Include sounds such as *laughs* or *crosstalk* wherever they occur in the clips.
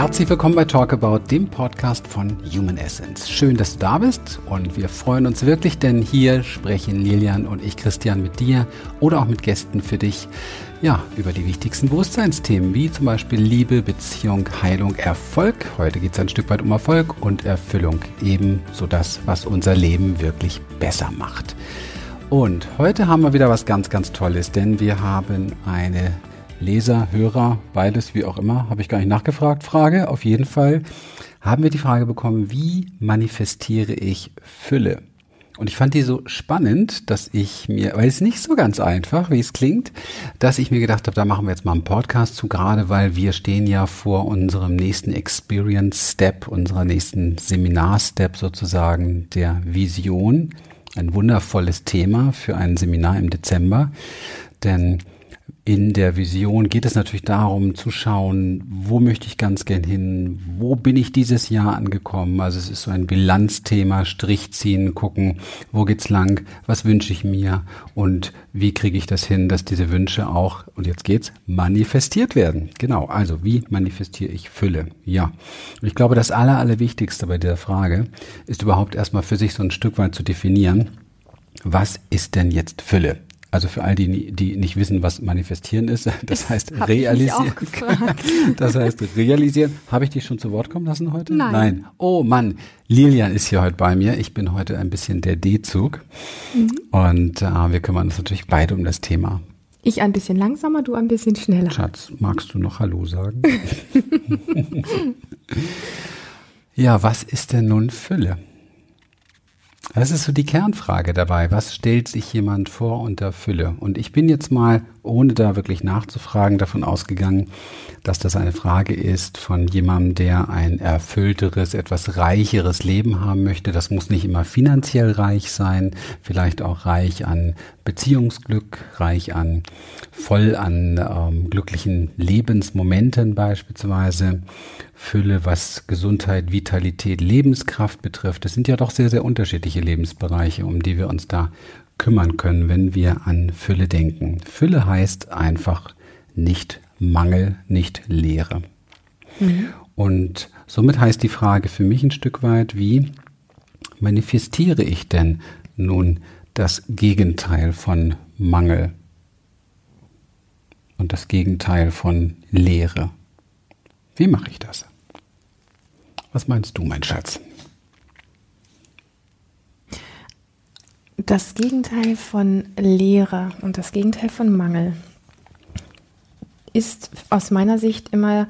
Herzlich willkommen bei Talk About, dem Podcast von Human Essence. Schön, dass du da bist und wir freuen uns wirklich, denn hier sprechen Lilian und ich, Christian, mit dir oder auch mit Gästen für dich, ja, über die wichtigsten Bewusstseinsthemen, wie zum Beispiel Liebe, Beziehung, Heilung, Erfolg. Heute geht es ein Stück weit um Erfolg und Erfüllung, eben so das, was unser Leben wirklich besser macht. Und heute haben wir wieder was ganz, ganz Tolles, denn wir haben eine Leser, Hörer, beides, wie auch immer, habe ich gar nicht nachgefragt, Frage. Auf jeden Fall haben wir die Frage bekommen, wie manifestiere ich Fülle? Und ich fand die so spannend, dass ich mir, weil es nicht so ganz einfach, wie es klingt, dass ich mir gedacht habe, da machen wir jetzt mal einen Podcast zu, gerade weil wir stehen ja vor unserem nächsten Experience Step, unserer nächsten Seminar Step sozusagen, der Vision. Ein wundervolles Thema für ein Seminar im Dezember, denn in der Vision geht es natürlich darum zu schauen, wo möchte ich ganz gern hin, wo bin ich dieses Jahr angekommen. Also es ist so ein Bilanzthema, Strich ziehen, gucken, wo geht's lang, was wünsche ich mir und wie kriege ich das hin, dass diese Wünsche auch, und jetzt geht's, manifestiert werden. Genau, also wie manifestiere ich Fülle? Ja, ich glaube, das Aller, Allerwichtigste bei der Frage ist überhaupt erstmal für sich so ein Stück weit zu definieren, was ist denn jetzt Fülle? Also für all die, die nicht wissen, was manifestieren ist, *laughs* das heißt realisieren. *laughs* Das heißt realisieren. Habe ich dich schon zu Wort kommen lassen heute? Nein. Nein. Oh Mann, Lilian ist hier heute bei mir. Ich bin heute ein bisschen der D-Zug. Mhm. Und äh, wir kümmern uns natürlich beide um das Thema. Ich ein bisschen langsamer, du ein bisschen schneller. Schatz, magst du noch Hallo sagen? *laughs* ja, was ist denn nun Fülle? Das ist so die Kernfrage dabei. Was stellt sich jemand vor unter Fülle? Und ich bin jetzt mal, ohne da wirklich nachzufragen, davon ausgegangen, dass das eine Frage ist von jemandem, der ein erfüllteres, etwas reicheres Leben haben möchte. Das muss nicht immer finanziell reich sein, vielleicht auch reich an Beziehungsglück, reich an voll an ähm, glücklichen Lebensmomenten beispielsweise. Fülle, was Gesundheit, Vitalität, Lebenskraft betrifft. Das sind ja doch sehr, sehr unterschiedliche Lebensbereiche, um die wir uns da kümmern können, wenn wir an Fülle denken. Fülle heißt einfach nicht Mangel, nicht Leere. Mhm. Und somit heißt die Frage für mich ein Stück weit, wie manifestiere ich denn nun das Gegenteil von Mangel und das Gegenteil von Leere? Wie mache ich das? Was meinst du, mein Schatz? Das Gegenteil von Leere und das Gegenteil von Mangel ist aus meiner Sicht immer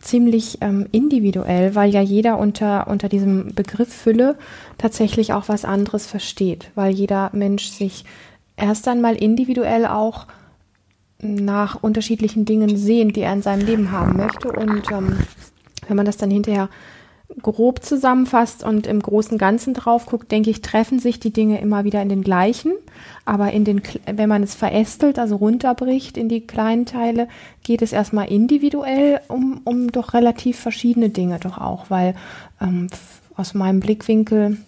ziemlich ähm, individuell, weil ja jeder unter, unter diesem Begriff Fülle tatsächlich auch was anderes versteht, weil jeder Mensch sich erst einmal individuell auch nach unterschiedlichen Dingen sehnt, die er in seinem Leben haben möchte. Und ähm, wenn man das dann hinterher grob zusammenfasst und im großen Ganzen drauf guckt, denke ich, treffen sich die Dinge immer wieder in den gleichen. Aber in den, wenn man es verästelt, also runterbricht in die kleinen Teile, geht es erstmal individuell um, um doch relativ verschiedene Dinge doch auch, weil ähm, aus meinem Blickwinkel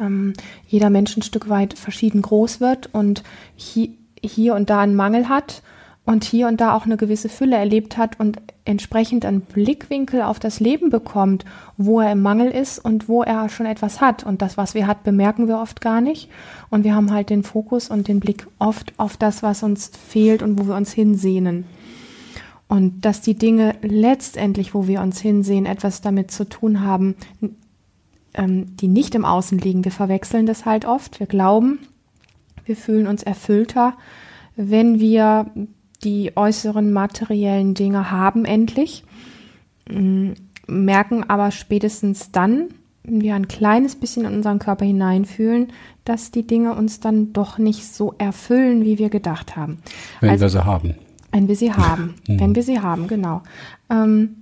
ähm, jeder Mensch ein Stück weit verschieden groß wird und hier, hier und da einen Mangel hat und hier und da auch eine gewisse Fülle erlebt hat und entsprechend einen Blickwinkel auf das Leben bekommt, wo er im Mangel ist und wo er schon etwas hat. Und das, was wir hat, bemerken wir oft gar nicht. Und wir haben halt den Fokus und den Blick oft auf das, was uns fehlt und wo wir uns hinsehnen. Und dass die Dinge letztendlich, wo wir uns hinsehen, etwas damit zu tun haben, ähm, die nicht im Außen liegen. Wir verwechseln das halt oft. Wir glauben, wir fühlen uns erfüllter, wenn wir die äußeren materiellen Dinge haben endlich, mm, merken aber spätestens dann, wenn wir ein kleines bisschen in unseren Körper hineinfühlen, dass die Dinge uns dann doch nicht so erfüllen, wie wir gedacht haben. Wenn also, wir sie haben. Wenn wir sie *laughs* haben. Mhm. wenn wir sie haben, genau. Ähm,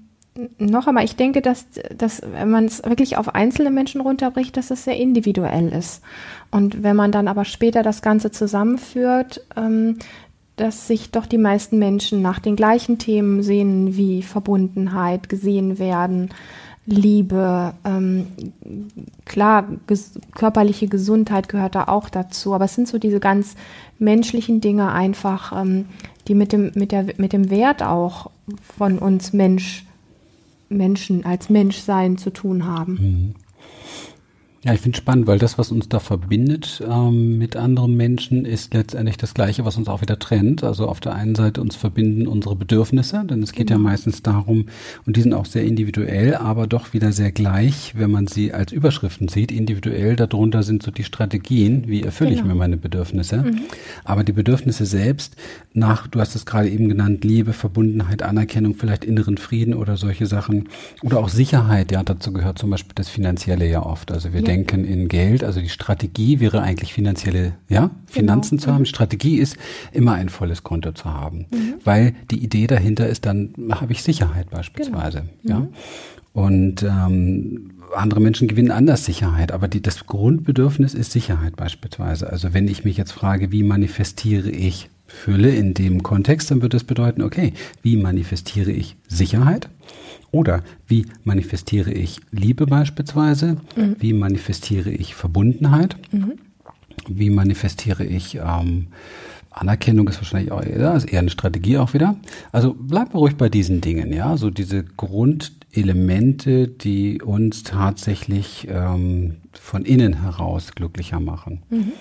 noch einmal, ich denke, dass, dass wenn man es wirklich auf einzelne Menschen runterbricht, dass es sehr individuell ist. Und wenn man dann aber später das Ganze zusammenführt, ähm, dass sich doch die meisten Menschen nach den gleichen Themen sehen wie Verbundenheit, gesehen werden, Liebe, ähm, klar, ges körperliche Gesundheit gehört da auch dazu, aber es sind so diese ganz menschlichen Dinge einfach, ähm, die mit dem, mit, der, mit dem Wert auch von uns Mensch Menschen, als Menschsein zu tun haben. Mhm. Ja, ich finde spannend, weil das, was uns da verbindet ähm, mit anderen Menschen, ist letztendlich das Gleiche, was uns auch wieder trennt. Also auf der einen Seite uns verbinden unsere Bedürfnisse, denn es geht genau. ja meistens darum, und die sind auch sehr individuell, aber doch wieder sehr gleich, wenn man sie als Überschriften sieht. Individuell darunter sind so die Strategien, wie erfülle genau. ich mir meine Bedürfnisse. Mhm. Aber die Bedürfnisse selbst nach, du hast es gerade eben genannt, Liebe, Verbundenheit, Anerkennung, vielleicht inneren Frieden oder solche Sachen. Oder auch Sicherheit, ja, dazu gehört zum Beispiel das Finanzielle ja oft. Also wir denken in Geld. Also die Strategie wäre eigentlich finanzielle, ja, Finanzen genau. zu haben. Mhm. Strategie ist immer ein volles Konto zu haben, mhm. weil die Idee dahinter ist, dann habe ich Sicherheit beispielsweise, genau. ja. Mhm. Und ähm, andere Menschen gewinnen anders Sicherheit, aber die, das Grundbedürfnis ist Sicherheit beispielsweise. Also wenn ich mich jetzt frage, wie manifestiere ich Fülle in dem Kontext, dann würde das bedeuten, okay, wie manifestiere ich Sicherheit? Oder wie manifestiere ich Liebe beispielsweise? Mhm. Wie manifestiere ich Verbundenheit? Mhm. Wie manifestiere ich ähm, Anerkennung ist wahrscheinlich auch ja, ist eher eine Strategie auch wieder. Also bleibt ruhig bei diesen Dingen, ja. So diese Grundelemente, die uns tatsächlich ähm, von innen heraus glücklicher machen. Mhm.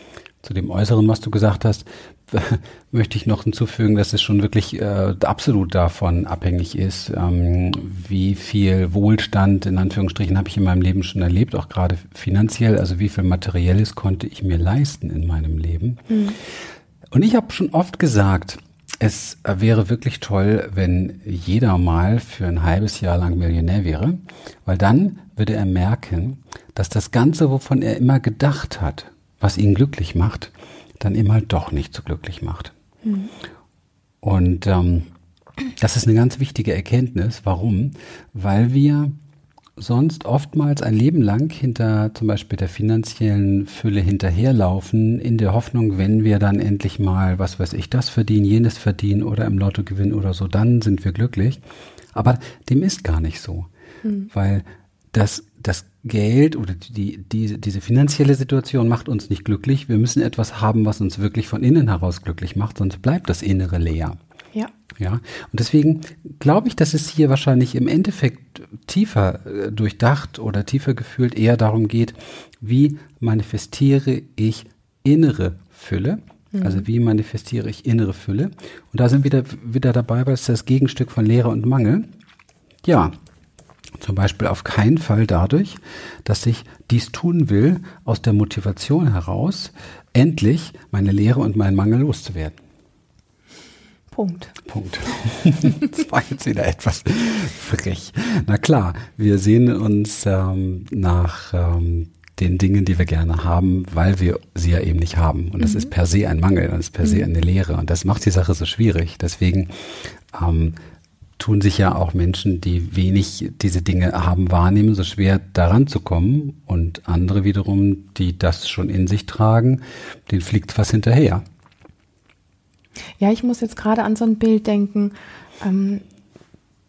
Zu dem Äußeren, was du gesagt hast, *laughs* möchte ich noch hinzufügen, dass es schon wirklich äh, absolut davon abhängig ist, ähm, wie viel Wohlstand in Anführungsstrichen habe ich in meinem Leben schon erlebt, auch gerade finanziell, also wie viel Materielles konnte ich mir leisten in meinem Leben. Mhm. Und ich habe schon oft gesagt, es wäre wirklich toll, wenn jeder mal für ein halbes Jahr lang Millionär wäre, weil dann würde er merken, dass das Ganze, wovon er immer gedacht hat, was ihn glücklich macht, dann eben halt doch nicht so glücklich macht. Mhm. Und ähm, das ist eine ganz wichtige Erkenntnis. Warum? Weil wir sonst oftmals ein Leben lang hinter zum Beispiel der finanziellen Fülle hinterherlaufen, in der Hoffnung, wenn wir dann endlich mal, was weiß ich, das verdienen, jenes verdienen oder im Lotto gewinnen oder so, dann sind wir glücklich. Aber dem ist gar nicht so, mhm. weil das, das Geld oder die, die, diese finanzielle Situation macht uns nicht glücklich. Wir müssen etwas haben, was uns wirklich von innen heraus glücklich macht, sonst bleibt das Innere leer. Ja. Ja. Und deswegen glaube ich, dass es hier wahrscheinlich im Endeffekt tiefer äh, durchdacht oder tiefer gefühlt eher darum geht, wie manifestiere ich innere Fülle? Mhm. Also wie manifestiere ich innere Fülle? Und da sind wir wieder, wieder dabei, weil es das Gegenstück von Lehre und Mangel. Ja, zum Beispiel auf keinen Fall dadurch, dass ich dies tun will, aus der Motivation heraus, endlich meine Lehre und meinen Mangel loszuwerden. Punkt. Punkt. *laughs* das war jetzt wieder etwas frech. Na klar, wir sehen uns ähm, nach ähm, den Dingen, die wir gerne haben, weil wir sie ja eben nicht haben. Und das mhm. ist per se ein Mangel, das ist per mhm. se eine Lehre. Und das macht die Sache so schwierig. Deswegen ähm, tun sich ja auch Menschen, die wenig diese Dinge haben, wahrnehmen, so schwer daran zu kommen. Und andere wiederum, die das schon in sich tragen, denen fliegt was hinterher. Ja, ich muss jetzt gerade an so ein Bild denken. Ähm,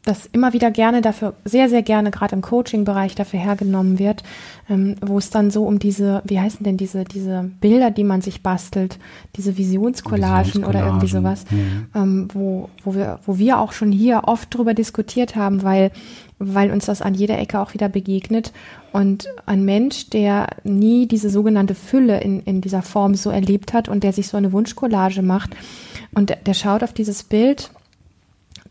das immer wieder gerne dafür, sehr, sehr gerne gerade im Coaching-Bereich dafür hergenommen wird, ähm, wo es dann so um diese, wie heißen denn diese, diese Bilder, die man sich bastelt, diese Visionscollagen, oder irgendwie sowas, mhm. ähm, wo, wo wir, wo wir auch schon hier oft drüber diskutiert haben, weil, weil uns das an jeder Ecke auch wieder begegnet. Und ein Mensch, der nie diese sogenannte Fülle in, in dieser Form so erlebt hat und der sich so eine Wunschcollage macht und der, der schaut auf dieses Bild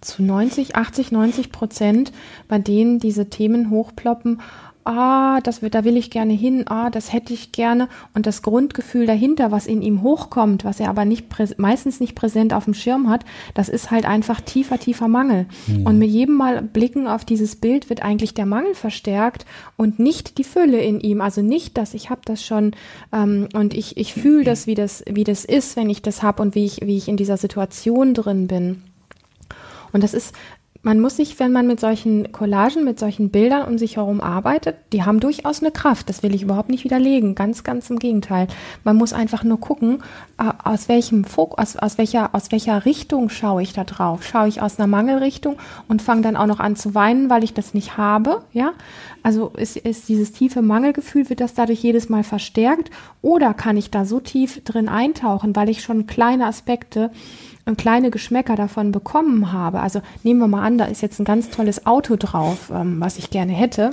zu 90, 80, 90 Prozent, bei denen diese Themen hochploppen, ah, das wird, da will ich gerne hin, ah, das hätte ich gerne. Und das Grundgefühl dahinter, was in ihm hochkommt, was er aber nicht meistens nicht präsent auf dem Schirm hat, das ist halt einfach tiefer, tiefer Mangel. Mhm. Und mit jedem Mal Blicken auf dieses Bild wird eigentlich der Mangel verstärkt und nicht die Fülle in ihm. Also nicht, dass ich habe das schon ähm, und ich, ich fühle das, wie das, wie das ist, wenn ich das habe und wie ich, wie ich in dieser Situation drin bin. Und das ist, man muss sich, wenn man mit solchen Collagen, mit solchen Bildern um sich herum arbeitet, die haben durchaus eine Kraft. Das will ich überhaupt nicht widerlegen. Ganz, ganz im Gegenteil. Man muss einfach nur gucken, äh, aus welchem Fokus, aus, aus welcher, aus welcher Richtung schaue ich da drauf? Schaue ich aus einer Mangelrichtung und fange dann auch noch an zu weinen, weil ich das nicht habe? Ja? Also ist, ist dieses tiefe Mangelgefühl, wird das dadurch jedes Mal verstärkt? Oder kann ich da so tief drin eintauchen, weil ich schon kleine Aspekte kleine Geschmäcker davon bekommen habe, also nehmen wir mal an, da ist jetzt ein ganz tolles Auto drauf, ähm, was ich gerne hätte.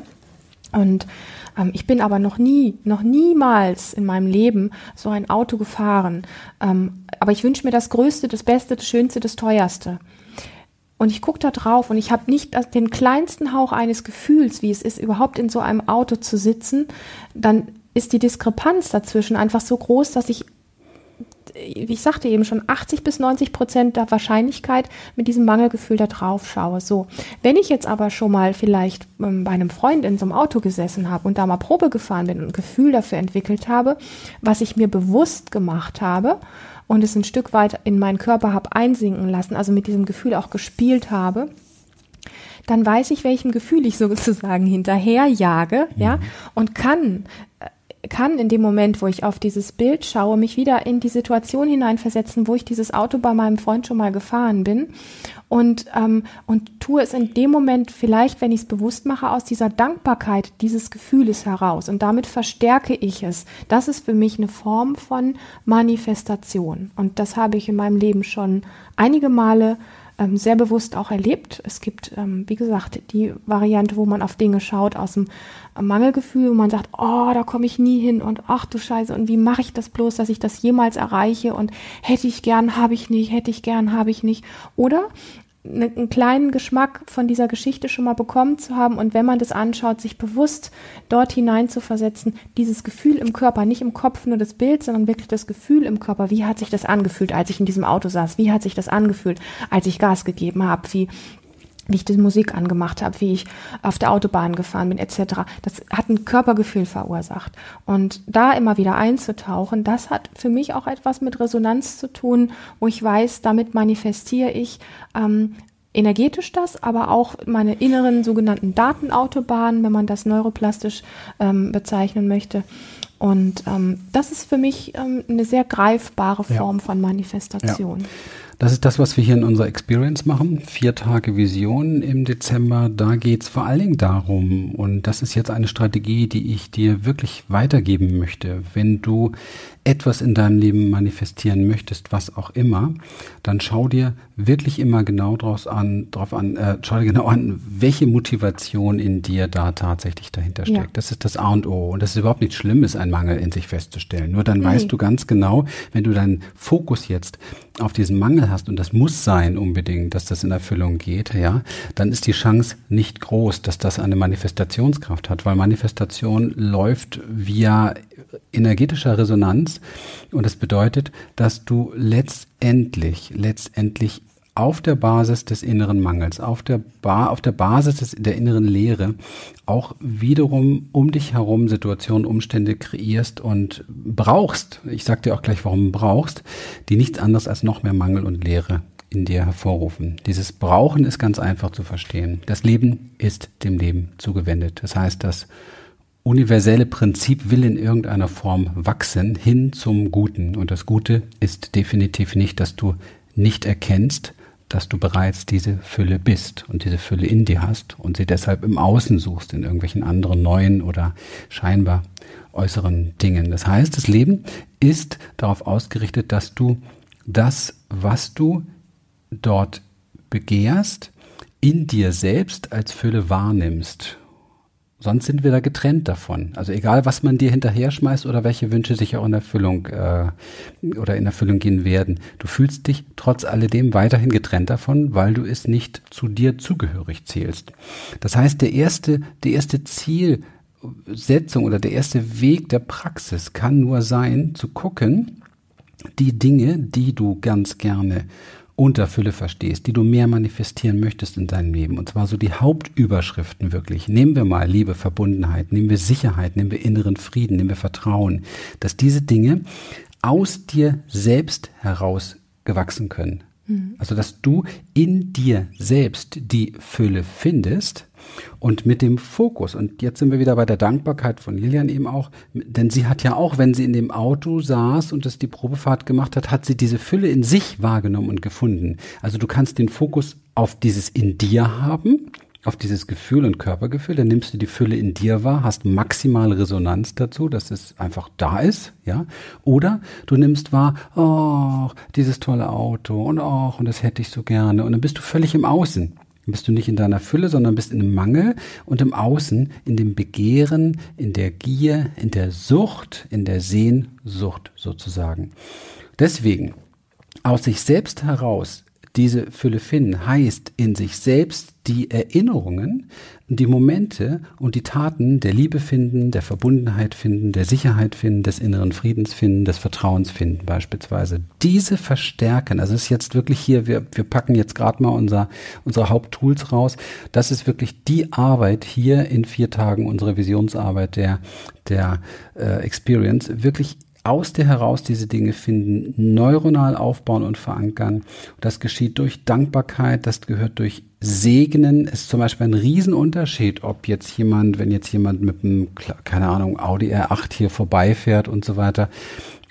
Und ähm, ich bin aber noch nie, noch niemals in meinem Leben so ein Auto gefahren. Ähm, aber ich wünsche mir das Größte, das Beste, das Schönste, das Teuerste. Und ich gucke da drauf und ich habe nicht den kleinsten Hauch eines Gefühls, wie es ist, überhaupt in so einem Auto zu sitzen. Dann ist die Diskrepanz dazwischen einfach so groß, dass ich wie ich sagte eben schon, 80 bis 90 Prozent der Wahrscheinlichkeit mit diesem Mangelgefühl da drauf schaue. So, wenn ich jetzt aber schon mal vielleicht ähm, bei einem Freund in so einem Auto gesessen habe und da mal Probe gefahren bin und ein Gefühl dafür entwickelt habe, was ich mir bewusst gemacht habe und es ein Stück weit in meinen Körper habe einsinken lassen, also mit diesem Gefühl auch gespielt habe, dann weiß ich, welchem Gefühl ich *laughs* sozusagen hinterherjage, mhm. ja, und kann äh, kann in dem Moment, wo ich auf dieses Bild schaue, mich wieder in die Situation hineinversetzen, wo ich dieses Auto bei meinem Freund schon mal gefahren bin und, ähm, und tue es in dem Moment vielleicht, wenn ich es bewusst mache, aus dieser Dankbarkeit dieses Gefühles heraus und damit verstärke ich es. Das ist für mich eine Form von Manifestation und das habe ich in meinem Leben schon einige Male ähm, sehr bewusst auch erlebt. Es gibt, ähm, wie gesagt, die Variante, wo man auf Dinge schaut aus dem Mangelgefühl, wo man sagt, oh, da komme ich nie hin und ach du Scheiße, und wie mache ich das bloß, dass ich das jemals erreiche und hätte ich gern, habe ich nicht, hätte ich gern, habe ich nicht. Oder Ne, einen kleinen Geschmack von dieser Geschichte schon mal bekommen zu haben und wenn man das anschaut, sich bewusst dort hinein zu versetzen, dieses Gefühl im Körper, nicht im Kopf nur das Bild, sondern wirklich das Gefühl im Körper. Wie hat sich das angefühlt, als ich in diesem Auto saß? Wie hat sich das angefühlt, als ich Gas gegeben habe? Wie wie ich die Musik angemacht habe, wie ich auf der Autobahn gefahren bin, etc. Das hat ein Körpergefühl verursacht. Und da immer wieder einzutauchen, das hat für mich auch etwas mit Resonanz zu tun, wo ich weiß, damit manifestiere ich ähm, energetisch das, aber auch meine inneren sogenannten Datenautobahnen, wenn man das neuroplastisch ähm, bezeichnen möchte. Und ähm, das ist für mich ähm, eine sehr greifbare Form ja. von Manifestation. Ja. Das ist das, was wir hier in unserer Experience machen. Vier Tage Vision im Dezember. Da geht es vor allen Dingen darum, und das ist jetzt eine Strategie, die ich dir wirklich weitergeben möchte. Wenn du etwas in deinem Leben manifestieren möchtest, was auch immer, dann schau dir wirklich immer genau draus an, drauf an, äh, schau dir genau an, welche Motivation in dir da tatsächlich dahinter steckt. Ja. Das ist das A und O. Und das ist überhaupt nicht schlimm, ist ein Mangel in sich festzustellen. Nur dann nee. weißt du ganz genau, wenn du deinen Fokus jetzt auf diesen Mangel hast, und das muss sein unbedingt, dass das in Erfüllung geht, ja, dann ist die Chance nicht groß, dass das eine Manifestationskraft hat, weil Manifestation läuft via energetischer Resonanz. Und das bedeutet, dass du letztendlich, letztendlich auf der Basis des inneren Mangels, auf der, ba auf der Basis des, der inneren Leere auch wiederum um dich herum Situationen, Umstände kreierst und brauchst, ich sag dir auch gleich, warum brauchst, die nichts anderes als noch mehr Mangel und Leere in dir hervorrufen. Dieses Brauchen ist ganz einfach zu verstehen. Das Leben ist dem Leben zugewendet. Das heißt, dass universelle Prinzip will in irgendeiner Form wachsen hin zum Guten. Und das Gute ist definitiv nicht, dass du nicht erkennst, dass du bereits diese Fülle bist und diese Fülle in dir hast und sie deshalb im Außen suchst, in irgendwelchen anderen neuen oder scheinbar äußeren Dingen. Das heißt, das Leben ist darauf ausgerichtet, dass du das, was du dort begehrst, in dir selbst als Fülle wahrnimmst Sonst sind wir da getrennt davon. Also egal, was man dir hinterher schmeißt oder welche Wünsche sich auch in Erfüllung äh, oder in Erfüllung gehen werden, du fühlst dich trotz alledem weiterhin getrennt davon, weil du es nicht zu dir zugehörig zählst. Das heißt, der erste, die erste Zielsetzung oder der erste Weg der Praxis kann nur sein, zu gucken, die Dinge, die du ganz gerne unter Fülle verstehst, die du mehr manifestieren möchtest in deinem Leben. Und zwar so die Hauptüberschriften wirklich. Nehmen wir mal Liebe, Verbundenheit, nehmen wir Sicherheit, nehmen wir inneren Frieden, nehmen wir Vertrauen, dass diese Dinge aus dir selbst heraus gewachsen können. Mhm. Also, dass du in dir selbst die Fülle findest und mit dem Fokus, und jetzt sind wir wieder bei der Dankbarkeit von Lilian eben auch, denn sie hat ja auch, wenn sie in dem Auto saß und das die Probefahrt gemacht hat, hat sie diese Fülle in sich wahrgenommen und gefunden. Also du kannst den Fokus auf dieses in dir haben auf dieses Gefühl und Körpergefühl, dann nimmst du die Fülle in dir wahr, hast maximale Resonanz dazu, dass es einfach da ist, ja. Oder du nimmst wahr, oh, dieses tolle Auto und oh, und das hätte ich so gerne. Und dann bist du völlig im Außen. Dann bist du nicht in deiner Fülle, sondern bist in dem Mangel und im Außen, in dem Begehren, in der Gier, in der Sucht, in der Sehnsucht sozusagen. Deswegen, aus sich selbst heraus diese Fülle finden, heißt in sich selbst die Erinnerungen, die Momente und die Taten der Liebe finden, der Verbundenheit finden, der Sicherheit finden, des inneren Friedens finden, des Vertrauens finden beispielsweise. Diese verstärken, also es ist jetzt wirklich hier, wir, wir packen jetzt gerade mal unser, unsere Haupttools raus. Das ist wirklich die Arbeit hier in vier Tagen, unsere Visionsarbeit der, der äh, Experience, wirklich aus dir heraus diese Dinge finden, neuronal aufbauen und verankern. Das geschieht durch Dankbarkeit, das gehört durch Segnen. Ist zum Beispiel ein Riesenunterschied, ob jetzt jemand, wenn jetzt jemand mit einem, keine Ahnung, Audi R8 hier vorbeifährt und so weiter,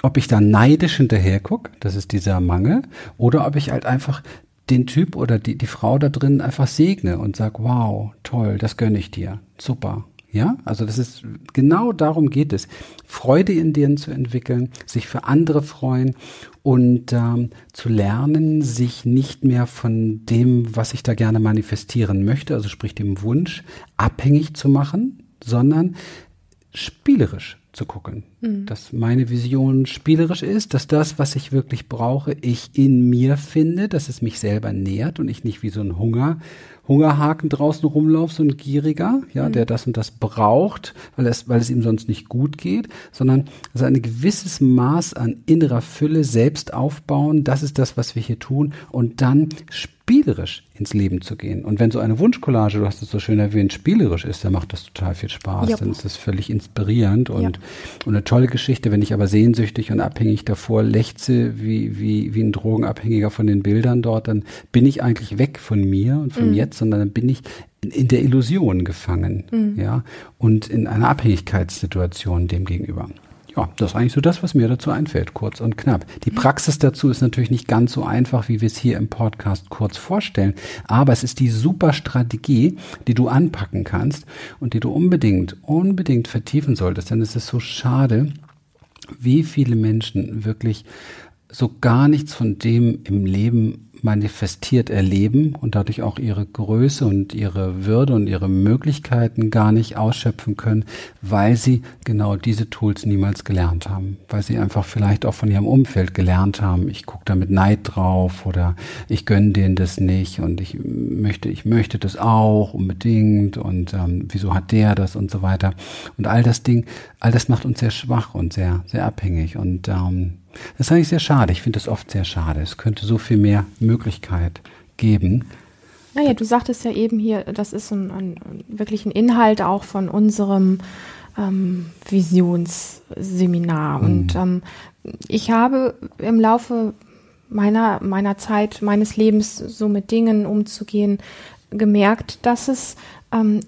ob ich da neidisch hinterher gucke, das ist dieser Mangel, oder ob ich halt einfach den Typ oder die, die Frau da drin einfach segne und sag, wow, toll, das gönne ich dir. Super. Ja, also das ist genau darum geht es, Freude in dir zu entwickeln, sich für andere freuen und ähm, zu lernen, sich nicht mehr von dem, was ich da gerne manifestieren möchte, also sprich dem Wunsch, abhängig zu machen, sondern spielerisch zu gucken. Mhm. Dass meine Vision spielerisch ist, dass das, was ich wirklich brauche, ich in mir finde, dass es mich selber nährt und ich nicht wie so ein Hunger Hungerhaken draußen rumlauft, so ein Gieriger, ja, mhm. der das und das braucht, weil es, weil es ihm sonst nicht gut geht, sondern also ein gewisses Maß an innerer Fülle selbst aufbauen, das ist das, was wir hier tun und dann spielerisch ins Leben zu gehen. Und wenn so eine Wunschcollage, du hast es so schön erwähnt, spielerisch ist, dann macht das total viel Spaß. Ja. Dann ist das völlig inspirierend und, ja. und eine tolle Geschichte. Wenn ich aber sehnsüchtig und abhängig davor lechze, wie, wie, wie ein Drogenabhängiger von den Bildern dort, dann bin ich eigentlich weg von mir und von mhm. jetzt, sondern dann bin ich in, der Illusion gefangen, mhm. ja, und in einer Abhängigkeitssituation dem gegenüber. Ja, das ist eigentlich so das, was mir dazu einfällt, kurz und knapp. Die Praxis dazu ist natürlich nicht ganz so einfach, wie wir es hier im Podcast kurz vorstellen, aber es ist die super Strategie, die du anpacken kannst und die du unbedingt, unbedingt vertiefen solltest, denn es ist so schade, wie viele Menschen wirklich so gar nichts von dem im Leben manifestiert erleben und dadurch auch ihre Größe und ihre Würde und ihre Möglichkeiten gar nicht ausschöpfen können, weil sie genau diese Tools niemals gelernt haben, weil sie einfach vielleicht auch von ihrem Umfeld gelernt haben, ich gucke da mit Neid drauf oder ich gönne denen das nicht und ich möchte, ich möchte das auch unbedingt und ähm, wieso hat der das und so weiter. Und all das Ding, all das macht uns sehr schwach und sehr, sehr abhängig und ähm, das ist eigentlich sehr schade. Ich finde es oft sehr schade. Es könnte so viel mehr Möglichkeit geben. Naja, du sagtest ja eben hier, das ist ein, ein wirklich ein Inhalt auch von unserem ähm, Visionsseminar. Mhm. Und ähm, ich habe im Laufe meiner, meiner Zeit, meines Lebens so mit Dingen umzugehen, gemerkt, dass es ähm,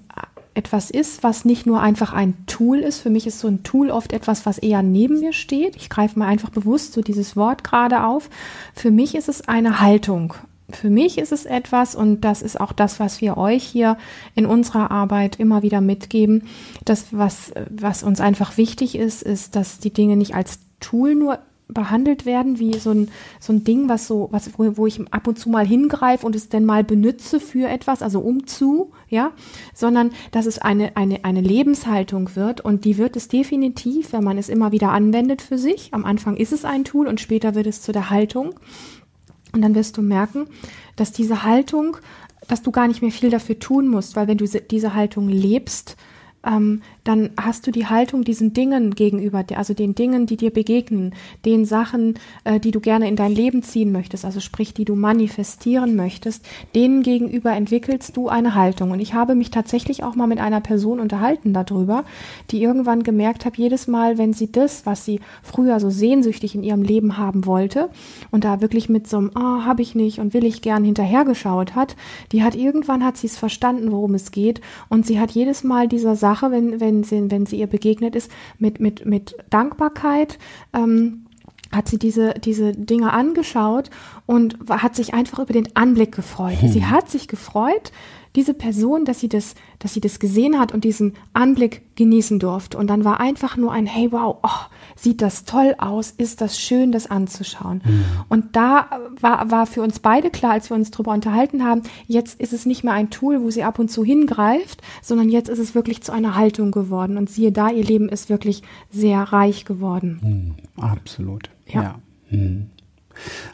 etwas ist, was nicht nur einfach ein Tool ist. Für mich ist so ein Tool oft etwas, was eher neben mir steht. Ich greife mal einfach bewusst so dieses Wort gerade auf. Für mich ist es eine Haltung. Für mich ist es etwas, und das ist auch das, was wir euch hier in unserer Arbeit immer wieder mitgeben. Das, was, was uns einfach wichtig ist, ist, dass die Dinge nicht als Tool nur behandelt werden wie so ein, so ein Ding, was so, was, wo, wo ich ab und zu mal hingreife und es dann mal benütze für etwas, also um zu, ja, sondern dass es eine, eine, eine Lebenshaltung wird und die wird es definitiv, wenn man es immer wieder anwendet für sich. Am Anfang ist es ein Tool und später wird es zu der Haltung. Und dann wirst du merken, dass diese Haltung, dass du gar nicht mehr viel dafür tun musst, weil wenn du diese Haltung lebst, ähm, dann hast du die Haltung diesen Dingen gegenüber, also den Dingen, die dir begegnen, den Sachen, äh, die du gerne in dein Leben ziehen möchtest, also sprich, die du manifestieren möchtest, denen gegenüber entwickelst du eine Haltung. Und ich habe mich tatsächlich auch mal mit einer Person unterhalten darüber, die irgendwann gemerkt hat, jedes Mal, wenn sie das, was sie früher so sehnsüchtig in ihrem Leben haben wollte und da wirklich mit so einem, ah, oh, habe ich nicht und will ich gern hinterhergeschaut hat, die hat irgendwann hat sie es verstanden, worum es geht und sie hat jedes Mal dieser Sache, wenn, wenn wenn sie, wenn sie ihr begegnet ist, mit, mit, mit Dankbarkeit. Ähm, hat sie diese, diese Dinge angeschaut und hat sich einfach über den Anblick gefreut. Hm. Sie hat sich gefreut, diese Person, dass sie das, dass sie das gesehen hat und diesen Anblick genießen durfte. Und dann war einfach nur ein Hey, wow, oh, sieht das toll aus, ist das schön, das anzuschauen. Mhm. Und da war, war für uns beide klar, als wir uns darüber unterhalten haben, jetzt ist es nicht mehr ein Tool, wo sie ab und zu hingreift, sondern jetzt ist es wirklich zu einer Haltung geworden. Und siehe da, ihr Leben ist wirklich sehr reich geworden. Mhm, absolut. Ja. ja. Mhm.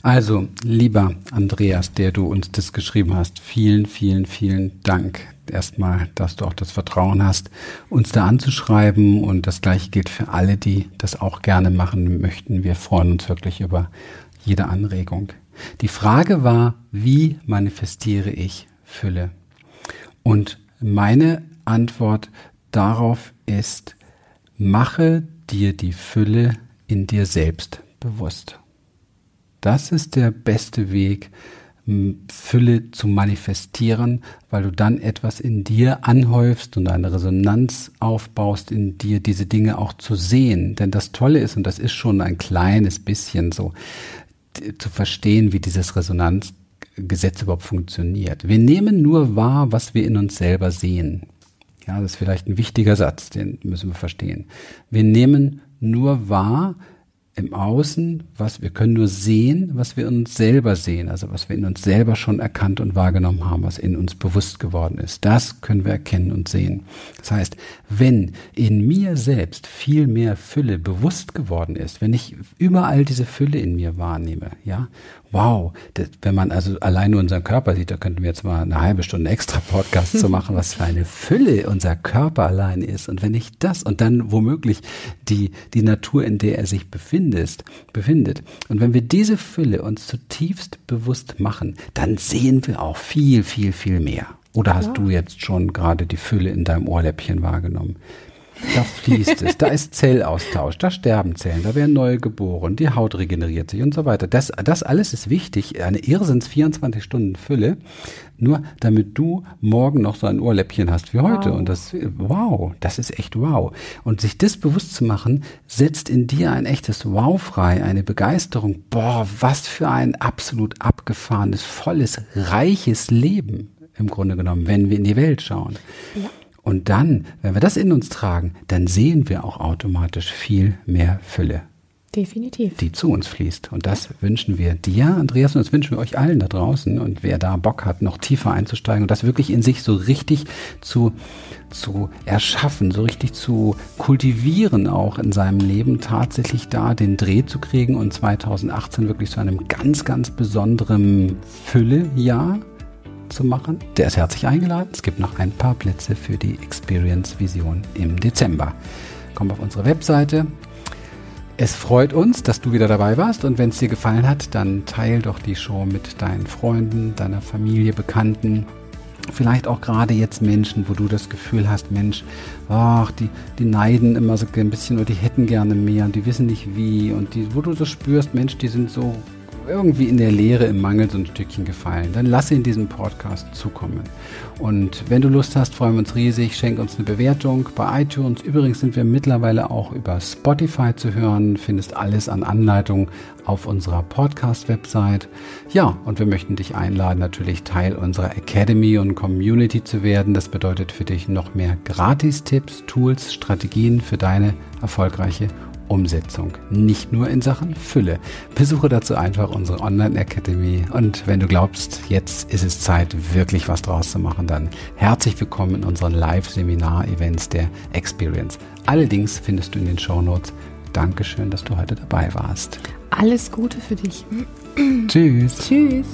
Also, lieber Andreas, der du uns das geschrieben hast, vielen, vielen, vielen Dank. Erstmal, dass du auch das Vertrauen hast, uns da anzuschreiben. Und das gleiche gilt für alle, die das auch gerne machen möchten. Wir freuen uns wirklich über jede Anregung. Die Frage war, wie manifestiere ich Fülle? Und meine Antwort darauf ist, mache dir die Fülle in dir selbst bewusst. Das ist der beste Weg, Fülle zu manifestieren, weil du dann etwas in dir anhäufst und eine Resonanz aufbaust in dir, diese Dinge auch zu sehen. Denn das Tolle ist, und das ist schon ein kleines bisschen so, zu verstehen, wie dieses Resonanzgesetz überhaupt funktioniert. Wir nehmen nur wahr, was wir in uns selber sehen. Ja, das ist vielleicht ein wichtiger Satz, den müssen wir verstehen. Wir nehmen nur wahr, im Außen, was wir können nur sehen, was wir uns selber sehen, also was wir in uns selber schon erkannt und wahrgenommen haben, was in uns bewusst geworden ist. Das können wir erkennen und sehen. Das heißt, wenn in mir selbst viel mehr Fülle bewusst geworden ist, wenn ich überall diese Fülle in mir wahrnehme, ja, wow, das, wenn man also allein nur unseren Körper sieht, da könnten wir jetzt mal eine halbe Stunde extra Podcast zu machen, was für eine Fülle unser Körper allein ist. Und wenn ich das und dann womöglich die, die Natur, in der er sich befindet, befindet. Und wenn wir diese Fülle uns zutiefst bewusst machen, dann sehen wir auch viel, viel, viel mehr. Oder hast ja. du jetzt schon gerade die Fülle in deinem Ohrläppchen wahrgenommen? Da fließt es, da ist Zellaustausch, da sterben Zellen, da werden neue geboren, die Haut regeneriert sich und so weiter. Das, das alles ist wichtig, eine Irrsinns 24 Stunden Fülle, nur damit du morgen noch so ein Ohrläppchen hast wie heute. Wow. Und das, wow, das ist echt wow. Und sich das bewusst zu machen, setzt in dir ein echtes Wow frei, eine Begeisterung. Boah, was für ein absolut abgefahrenes, volles, reiches Leben im Grunde genommen, wenn wir in die Welt schauen. Ja. Und dann, wenn wir das in uns tragen, dann sehen wir auch automatisch viel mehr Fülle. Definitiv. Die zu uns fließt. Und das wünschen wir dir, Andreas, und das wünschen wir euch allen da draußen. Und wer da Bock hat, noch tiefer einzusteigen und das wirklich in sich so richtig zu, zu erschaffen, so richtig zu kultivieren, auch in seinem Leben, tatsächlich da den Dreh zu kriegen und 2018 wirklich zu einem ganz, ganz besonderen Füllejahr zu machen, der ist herzlich eingeladen. Es gibt noch ein paar Plätze für die Experience Vision im Dezember. Komm auf unsere Webseite. Es freut uns, dass du wieder dabei warst und wenn es dir gefallen hat, dann teil doch die Show mit deinen Freunden, deiner Familie, Bekannten. Vielleicht auch gerade jetzt Menschen, wo du das Gefühl hast, Mensch, ach, die, die neiden immer so ein bisschen oder die hätten gerne mehr und die wissen nicht wie und die, wo du so spürst, Mensch, die sind so irgendwie in der Leere, im Mangel so ein Stückchen gefallen, dann lass ihn diesen Podcast zukommen. Und wenn du Lust hast, freuen wir uns riesig. Schenk uns eine Bewertung bei iTunes. Übrigens sind wir mittlerweile auch über Spotify zu hören. Findest alles an Anleitungen auf unserer Podcast-Website. Ja, und wir möchten dich einladen, natürlich Teil unserer Academy und Community zu werden. Das bedeutet für dich noch mehr Gratis-Tipps, Tools, Strategien für deine erfolgreiche Umsetzung, nicht nur in Sachen Fülle. Besuche dazu einfach unsere Online-Academy und wenn du glaubst, jetzt ist es Zeit, wirklich was draus zu machen, dann herzlich willkommen in unseren Live-Seminar-Events der Experience. Allerdings findest du in den Show Notes. Dankeschön, dass du heute dabei warst. Alles Gute für dich. Tschüss. Tschüss.